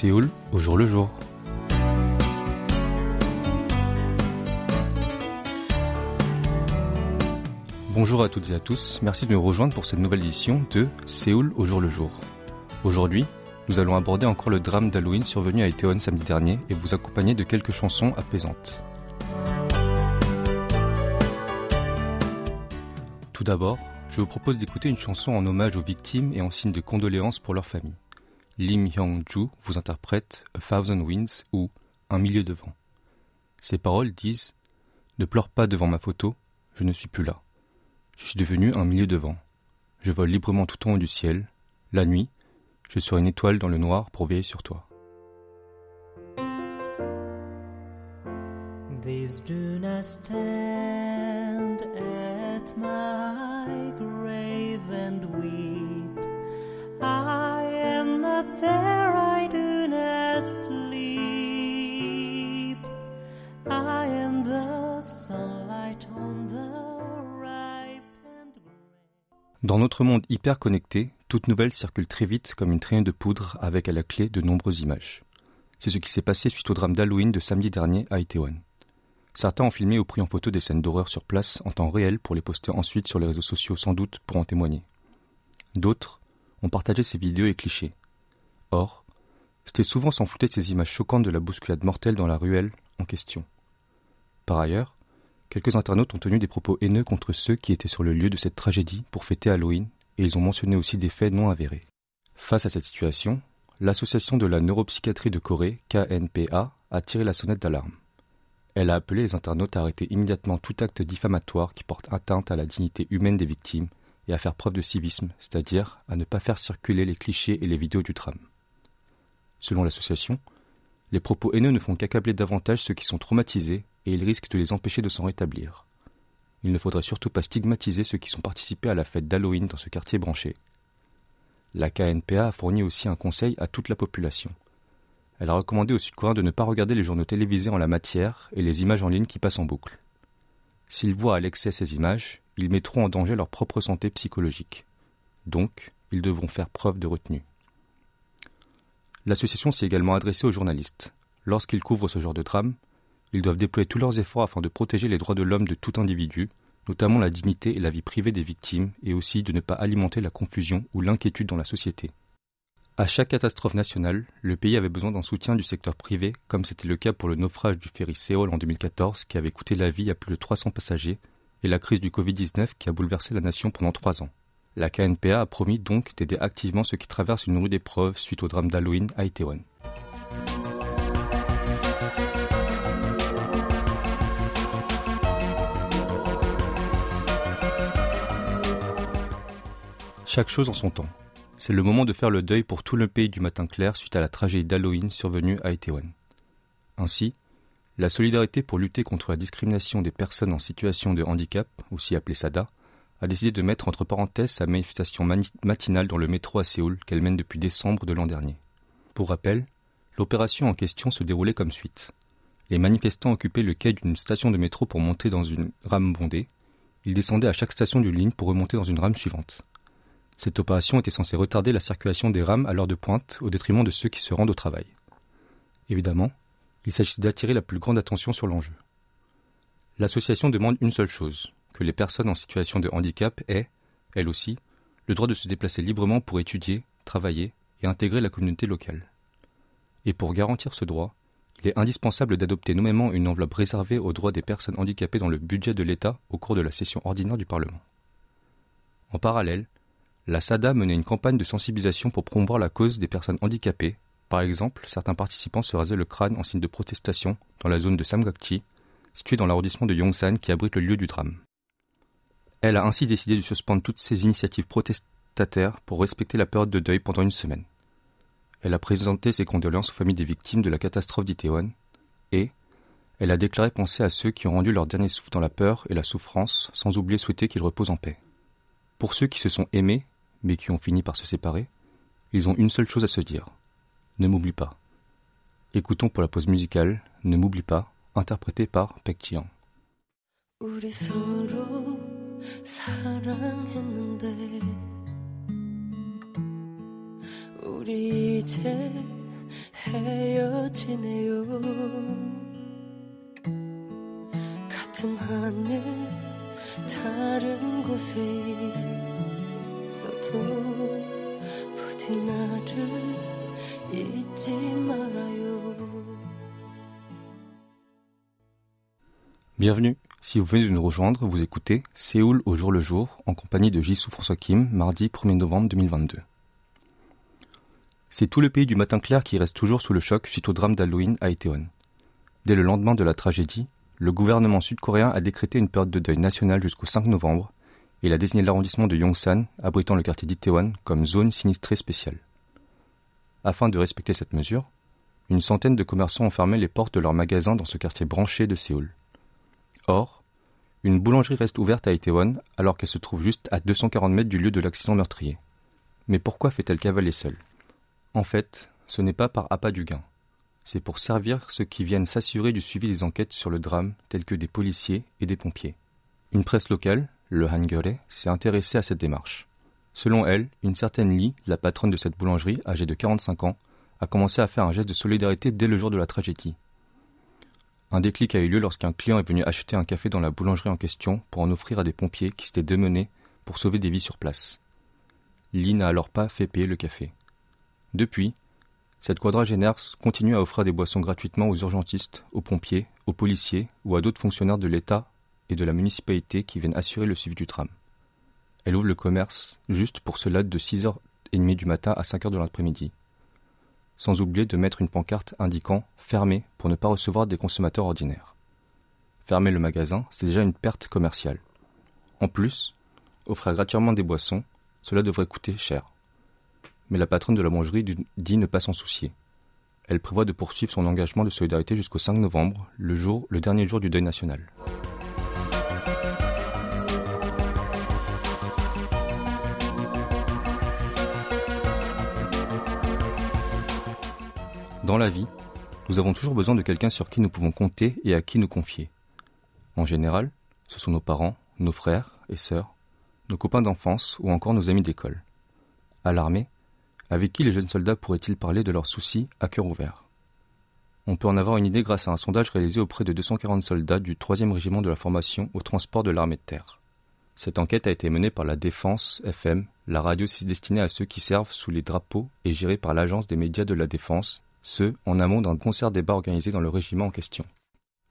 Séoul au jour le jour. Bonjour à toutes et à tous, merci de nous rejoindre pour cette nouvelle édition de Séoul au jour le jour. Aujourd'hui, nous allons aborder encore le drame d'Halloween survenu à Itaewon samedi dernier et vous accompagner de quelques chansons apaisantes. Tout d'abord, je vous propose d'écouter une chanson en hommage aux victimes et en signe de condoléances pour leurs familles. Lim Hyung-ju vous interprète A Thousand Winds ou Un milieu de vent. Ces paroles disent Ne pleure pas devant ma photo, je ne suis plus là. Je suis devenu un milieu de vent. Je vole librement tout en haut du ciel. La nuit, je serai une étoile dans le noir pour veiller sur toi. Monde hyper connecté, toute nouvelle circule très vite comme une traînée de poudre avec à la clé de nombreuses images. C'est ce qui s'est passé suite au drame d'Halloween de samedi dernier à Itaewon. Certains ont filmé ou pris en photo des scènes d'horreur sur place en temps réel pour les poster ensuite sur les réseaux sociaux sans doute pour en témoigner. D'autres ont partagé ces vidéos et clichés. Or, c'était souvent sans fouter de ces images choquantes de la bousculade mortelle dans la ruelle en question. Par ailleurs, quelques internautes ont tenu des propos haineux contre ceux qui étaient sur le lieu de cette tragédie pour fêter Halloween et ils ont mentionné aussi des faits non avérés. Face à cette situation, l'Association de la neuropsychiatrie de Corée, KNPA, a tiré la sonnette d'alarme. Elle a appelé les internautes à arrêter immédiatement tout acte diffamatoire qui porte atteinte à la dignité humaine des victimes et à faire preuve de civisme, c'est-à-dire à ne pas faire circuler les clichés et les vidéos du drame. Selon l'association, les propos haineux ne font qu'accabler davantage ceux qui sont traumatisés et ils risquent de les empêcher de s'en rétablir. Il ne faudrait surtout pas stigmatiser ceux qui sont participés à la fête d'Halloween dans ce quartier branché. La KNPA a fourni aussi un conseil à toute la population. Elle a recommandé aux Sud-Coréens de ne pas regarder les journaux télévisés en la matière et les images en ligne qui passent en boucle. S'ils voient à l'excès ces images, ils mettront en danger leur propre santé psychologique. Donc, ils devront faire preuve de retenue. L'association s'est également adressée aux journalistes. Lorsqu'ils couvrent ce genre de drame, ils doivent déployer tous leurs efforts afin de protéger les droits de l'homme de tout individu, notamment la dignité et la vie privée des victimes, et aussi de ne pas alimenter la confusion ou l'inquiétude dans la société. À chaque catastrophe nationale, le pays avait besoin d'un soutien du secteur privé, comme c'était le cas pour le naufrage du ferry Séoul en 2014 qui avait coûté la vie à plus de 300 passagers, et la crise du Covid-19 qui a bouleversé la nation pendant trois ans. La KNPA a promis donc d'aider activement ceux qui traversent une rude épreuve suite au drame d'Halloween à Itaewon. Chaque chose en son temps. C'est le moment de faire le deuil pour tout le pays du matin clair suite à la tragédie d'Halloween survenue à Itaewon. Ainsi, la solidarité pour lutter contre la discrimination des personnes en situation de handicap, aussi appelée SADA, a décidé de mettre entre parenthèses sa manifestation mani- matinale dans le métro à Séoul qu'elle mène depuis décembre de l'an dernier. Pour rappel, l'opération en question se déroulait comme suite. Les manifestants occupaient le quai d'une station de métro pour monter dans une rame bondée. Ils descendaient à chaque station d'une ligne pour remonter dans une rame suivante. Cette opération était censée retarder la circulation des rames à l'heure de pointe au détriment de ceux qui se rendent au travail. Évidemment, il s'agit d'attirer la plus grande attention sur l'enjeu. L'association demande une seule chose, les personnes en situation de handicap aient, elles aussi, le droit de se déplacer librement pour étudier, travailler et intégrer la communauté locale. Et pour garantir ce droit, il est indispensable d'adopter nommément une enveloppe réservée aux droits des personnes handicapées dans le budget de l'État au cours de la session ordinaire du Parlement. En parallèle, la SADA menait une campagne de sensibilisation pour promouvoir la cause des personnes handicapées. Par exemple, certains participants se rasaient le crâne en signe de protestation dans la zone de Samgakji, située dans l'arrondissement de Yongsan qui abrite le lieu du drame. Elle a ainsi décidé de suspendre toutes ses initiatives protestataires pour respecter la période de deuil pendant une semaine. Elle a présenté ses condoléances aux familles des victimes de la catastrophe d'Itéon et elle a déclaré penser à ceux qui ont rendu leur dernier souffle dans la peur et la souffrance sans oublier souhaiter qu'ils reposent en paix. Pour ceux qui se sont aimés mais qui ont fini par se séparer, ils ont une seule chose à se dire. Ne m'oublie pas. Écoutons pour la pause musicale Ne m'oublie pas, interprété par Pek 사랑했는데 우리 이제 헤어지네요 같은 하늘 다른 곳에 있어도 부디 나를 잊지 말아요 Bienvenue. Si vous venez de nous rejoindre, vous écoutez Séoul au jour le jour en compagnie de Jisoo François Kim, mardi 1er novembre 2022. C'est tout le pays du matin clair qui reste toujours sous le choc suite au drame d'Halloween à Itaewon. Dès le lendemain de la tragédie, le gouvernement sud-coréen a décrété une période de deuil national jusqu'au 5 novembre et a désigné l'arrondissement de Yongsan, abritant le quartier d'Itaewon, comme zone sinistrée spéciale. Afin de respecter cette mesure, une centaine de commerçants ont fermé les portes de leurs magasins dans ce quartier branché de Séoul. Or, une boulangerie reste ouverte à Itaewon alors qu'elle se trouve juste à 240 mètres du lieu de l'accident meurtrier. Mais pourquoi fait-elle cavaler seule? En fait, ce n'est pas par appât du gain. C'est pour servir ceux qui viennent s'assurer du suivi des enquêtes sur le drame, tels que des policiers et des pompiers. Une presse locale, le Hangare, s'est intéressée à cette démarche. Selon elle, une certaine Lee, la patronne de cette boulangerie, âgée de 45 ans, a commencé à faire un geste de solidarité dès le jour de la tragédie. Un déclic a eu lieu lorsqu'un client est venu acheter un café dans la boulangerie en question pour en offrir à des pompiers qui s'étaient démenés pour sauver des vies sur place. Lee n'a alors pas fait payer le café. Depuis, cette quadragénaire continue à offrir des boissons gratuitement aux urgentistes, aux pompiers, aux policiers ou à d'autres fonctionnaires de l'État et de la municipalité qui viennent assurer le suivi du tram. Elle ouvre le commerce juste pour cela de 6h30 du matin à 5h de l'après-midi sans oublier de mettre une pancarte indiquant fermé pour ne pas recevoir des consommateurs ordinaires. Fermer le magasin, c'est déjà une perte commerciale. En plus, offrir gratuitement des boissons, cela devrait coûter cher. Mais la patronne de la mangerie dit ne pas s'en soucier. Elle prévoit de poursuivre son engagement de solidarité jusqu'au 5 novembre, le dernier jour du deuil national. Dans la vie, nous avons toujours besoin de quelqu'un sur qui nous pouvons compter et à qui nous confier. En général, ce sont nos parents, nos frères et sœurs, nos copains d'enfance ou encore nos amis d'école. À l'armée, avec qui les jeunes soldats pourraient-ils parler de leurs soucis à cœur ouvert? On peut en avoir une idée grâce à un sondage réalisé auprès de 240 soldats du 3e régiment de la formation au transport de l'armée de terre. Cette enquête a été menée par la Défense FM, la radio destinée à ceux qui servent sous les drapeaux et gérée par l'Agence des médias de la Défense, ce en amont d'un concert débat organisé dans le régiment en question.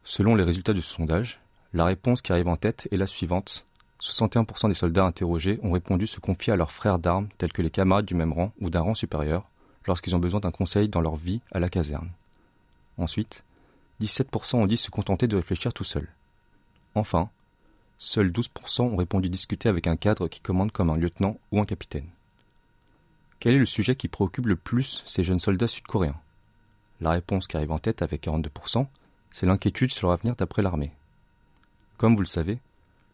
Selon les résultats du sondage, la réponse qui arrive en tête est la suivante. 61% des soldats interrogés ont répondu se confier à leurs frères d'armes tels que les camarades du même rang ou d'un rang supérieur lorsqu'ils ont besoin d'un conseil dans leur vie à la caserne. Ensuite, 17% ont dit se contenter de réfléchir tout seul. Enfin, seuls 12% ont répondu discuter avec un cadre qui commande comme un lieutenant ou un capitaine. Quel est le sujet qui préoccupe le plus ces jeunes soldats sud-coréens? La réponse qui arrive en tête avec 42%, c'est l'inquiétude sur leur avenir d'après l'armée. Comme vous le savez,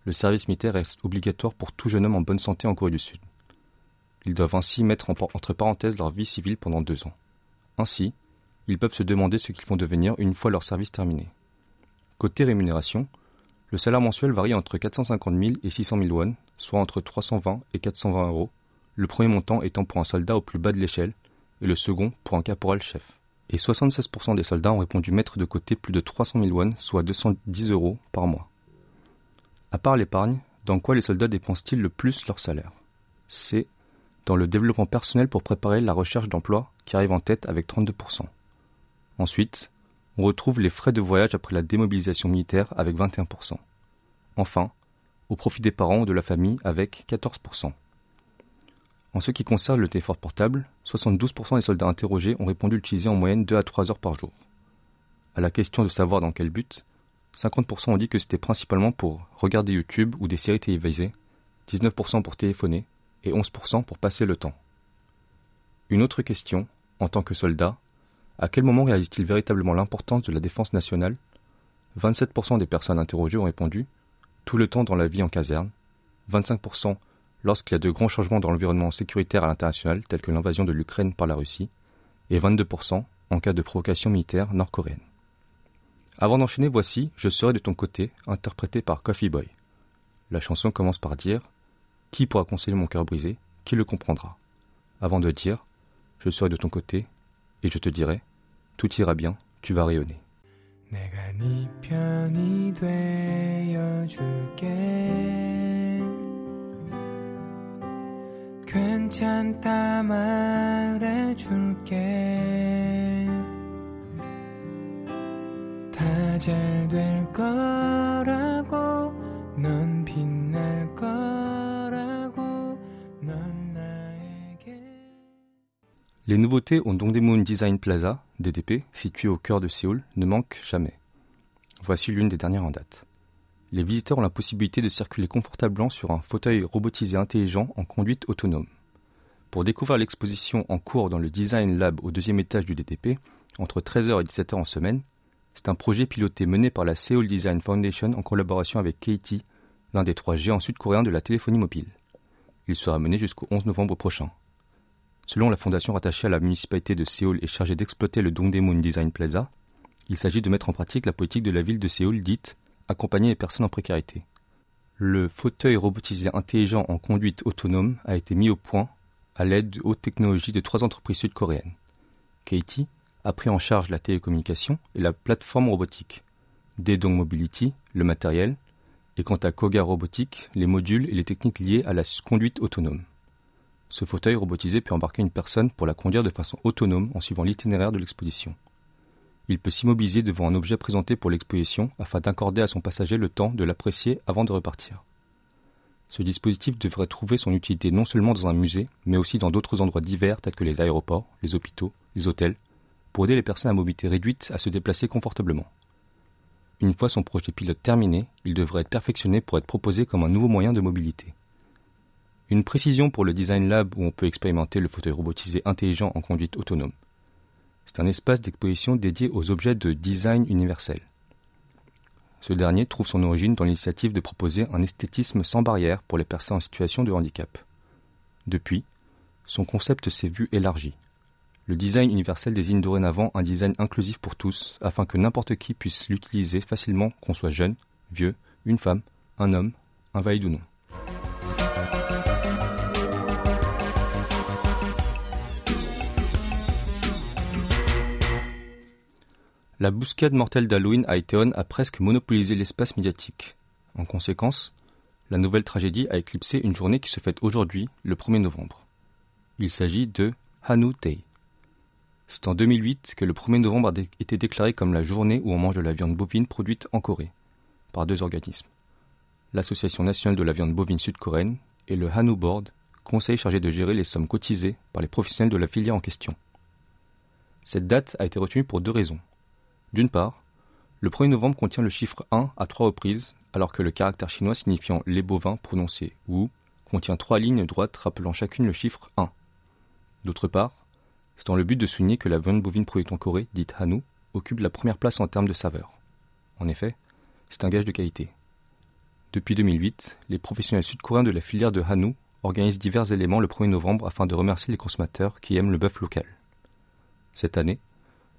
le service militaire reste obligatoire pour tout jeune homme en bonne santé en Corée du Sud. Ils doivent ainsi mettre entre parenthèses leur vie civile pendant deux ans. Ainsi, ils peuvent se demander ce qu'ils vont devenir une fois leur service terminé. Côté rémunération, le salaire mensuel varie entre 450 000 et 600 000 won, soit entre 320 et 420 euros, le premier montant étant pour un soldat au plus bas de l'échelle et le second pour un caporal chef et 76% des soldats ont répondu mettre de côté plus de 300 000 won, soit 210 euros par mois. À part l'épargne, dans quoi les soldats dépensent-ils le plus leur salaire? C'est dans le développement personnel pour préparer la recherche d'emploi qui arrive en tête avec 32%. Ensuite, on retrouve les frais de voyage après la démobilisation militaire avec 21%. Enfin, au profit des parents ou de la famille avec 14%. En ce qui concerne le téléphone portable, 72% des soldats interrogés ont répondu l'utiliser en moyenne 2 à 3 heures par jour. À la question de savoir dans quel but, 50% ont dit que c'était principalement pour regarder YouTube ou des séries télévisées, 19% pour téléphoner et 11% pour passer le temps. Une autre question, en tant que soldat, à quel moment réalise-t-il véritablement l'importance de la défense nationale? 27% des personnes interrogées ont répondu tout le temps dans la vie en caserne, 25% lorsqu'il y a de grands changements dans l'environnement sécuritaire à l'international, tels que l'invasion de l'Ukraine par la Russie, et 22% en cas de provocation militaire nord-coréenne. Avant d'enchaîner, voici Je serai de ton côté, interprété par Coffee Boy. La chanson commence par dire Qui pourra consoler mon cœur brisé Qui le comprendra Avant de dire Je serai de ton côté, et je te dirai tout ira bien, tu vas rayonner. 내가 네 편이 되어줄게 괜찮다 말해줄게 다 잘 될 거라고 넌 빛날 거라고 넌 나에게 Les nouveautés au Dongdaemun Design Plaza, DDP, situé au cœur de Séoul, ne manquent jamais. Voici l'une des dernières en date. Les visiteurs ont la possibilité de circuler confortablement sur un fauteuil robotisé intelligent en conduite autonome. Pour découvrir l'exposition en cours dans le Design Lab au deuxième étage du DDP, entre 13h et 17h en semaine, c'est un projet piloté mené par la Seoul Design Foundation en collaboration avec KT, l'un des trois géants sud-coréens de la téléphonie mobile. Il sera mené jusqu'au 11 novembre prochain. Selon la fondation rattachée à la municipalité de Séoul et chargée d'exploiter le Dongdaemun Design Plaza, il s'agit de mettre en pratique la politique de la ville de Séoul dite accompagner les personnes en précarité. Le fauteuil robotisé intelligent en conduite autonome a été mis au point à l'aide de haute technologie de trois entreprises sud-coréennes. Katie a pris en charge la télécommunication et la plateforme robotique. Dedong Mobility, le matériel, et quant à Koga Robotique, les modules et les techniques liées à la conduite autonome. Ce fauteuil robotisé peut embarquer une personne pour la conduire de façon autonome en suivant l'itinéraire de l'exposition. Il peut s'immobiliser devant un objet présenté pour l'exposition afin d'accorder à son passager le temps de l'apprécier avant de repartir. Ce dispositif devrait trouver son utilité non seulement dans un musée, mais aussi dans d'autres endroits divers tels que les aéroports, les hôpitaux, les hôtels, pour aider les personnes à mobilité réduite à se déplacer confortablement. Une fois son projet pilote terminé, il devrait être perfectionné pour être proposé comme un nouveau moyen de mobilité. Une précision pour le Design Lab où on peut expérimenter le fauteuil robotisé intelligent en conduite autonome. C'est un espace d'exposition dédié aux objets de design universel. Ce dernier trouve son origine dans l'initiative de proposer un esthétisme sans barrière pour les personnes en situation de handicap. Depuis, son concept s'est vu élargi. Le design universel désigne dorénavant un design inclusif pour tous, afin que n'importe qui puisse l'utiliser facilement, qu'on soit jeune, vieux, une femme, un homme, invalide ou non. La bouscade mortelle d'Halloween à Itaewon a presque monopolisé l'espace médiatique. En conséquence, la nouvelle tragédie a éclipsé une journée qui se fête aujourd'hui, le 1er novembre. Il s'agit de Hanu Day. C'est en 2008 que le 1er novembre a été déclaré comme la journée où on mange de la viande bovine produite en Corée, par deux organismes. L'Association nationale de la viande bovine sud-coréenne et le Hanu Board, conseil chargé de gérer les sommes cotisées par les professionnels de la filière en question. Cette date a été retenue pour deux raisons. D'une part, le 1er novembre contient le chiffre 1 à trois reprises, alors que le caractère chinois signifiant les bovins prononcé Wu contient trois lignes droites rappelant chacune le chiffre 1. D'autre part, c'est dans le but de souligner que la viande bovine produite en Corée, dite Hanu, occupe la première place en termes de saveur. En effet, c'est un gage de qualité. Depuis 2008, les professionnels sud-coréens de la filière de Hanu organisent divers éléments le 1er novembre afin de remercier les consommateurs qui aiment le bœuf local. Cette année,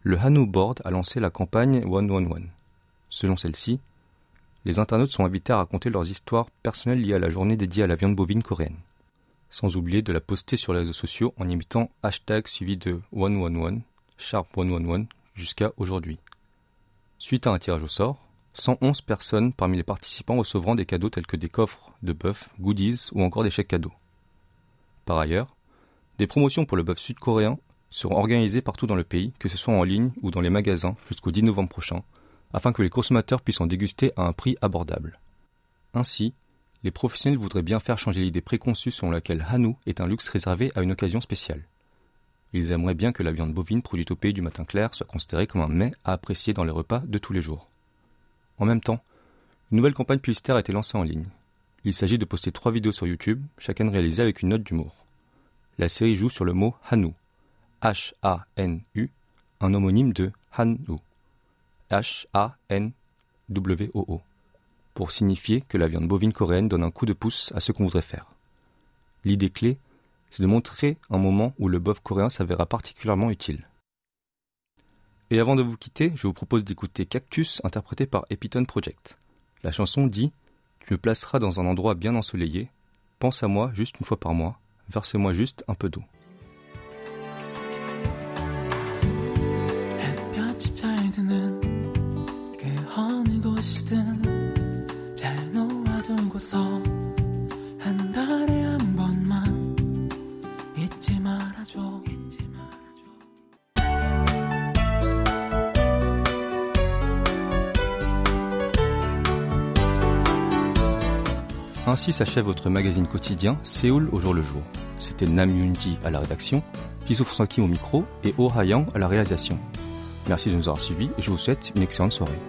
le Hanu Board a lancé la campagne 111. Selon celle-ci, les internautes sont invités à raconter leurs histoires personnelles liées à la journée dédiée à la viande bovine coréenne. Sans oublier de la poster sur les réseaux sociaux en imitant hashtag suivi de 111, sharp 111, jusqu'à aujourd'hui. Suite à un tirage au sort, 111 personnes parmi les participants recevront des cadeaux tels que des coffres de bœuf, goodies ou encore des chèques cadeaux. Par ailleurs, des promotions pour le bœuf sud-coréen seront organisées partout dans le pays, que ce soit en ligne ou dans les magasins jusqu'au 10 novembre prochain, afin que les consommateurs puissent en déguster à un prix abordable. Ainsi, les professionnels voudraient bien faire changer l'idée préconçue selon laquelle Hanu est un luxe réservé à une occasion spéciale. Ils aimeraient bien que la viande bovine produite au pays du matin clair soit considérée comme un mets à apprécier dans les repas de tous les jours. En même temps, une nouvelle campagne publicitaire a été lancée en ligne. Il s'agit de poster trois vidéos sur YouTube, chacune réalisée avec une note d'humour. La série joue sur le mot Hanu, H-A-N-U, un homonyme de Hanu, H-A-N-W-O-O, pour signifier que la viande bovine coréenne donne un coup de pouce à ce qu'on voudrait faire. L'idée clé, c'est de montrer un moment où le bœuf coréen s'avéra particulièrement utile. Et avant de vous quitter, je vous propose d'écouter Cactus interprété par Epiton Project. La chanson dit Tu me placeras dans un endroit bien ensoleillé, pense à moi juste une fois par mois, verse-moi juste un peu d'eau. 무엇이든 잘 놓아두고서 한 달에 한 번만 잊지 말아줘 Ainsi s'achève votre magazine quotidien Séoul au jour le jour. C'était Nam Yoonji à la rédaction, Jisoo François Kim au micro et Oh Ha-yang à la réalisation. Merci de nous avoir suivis et je vous souhaite une excellente soirée.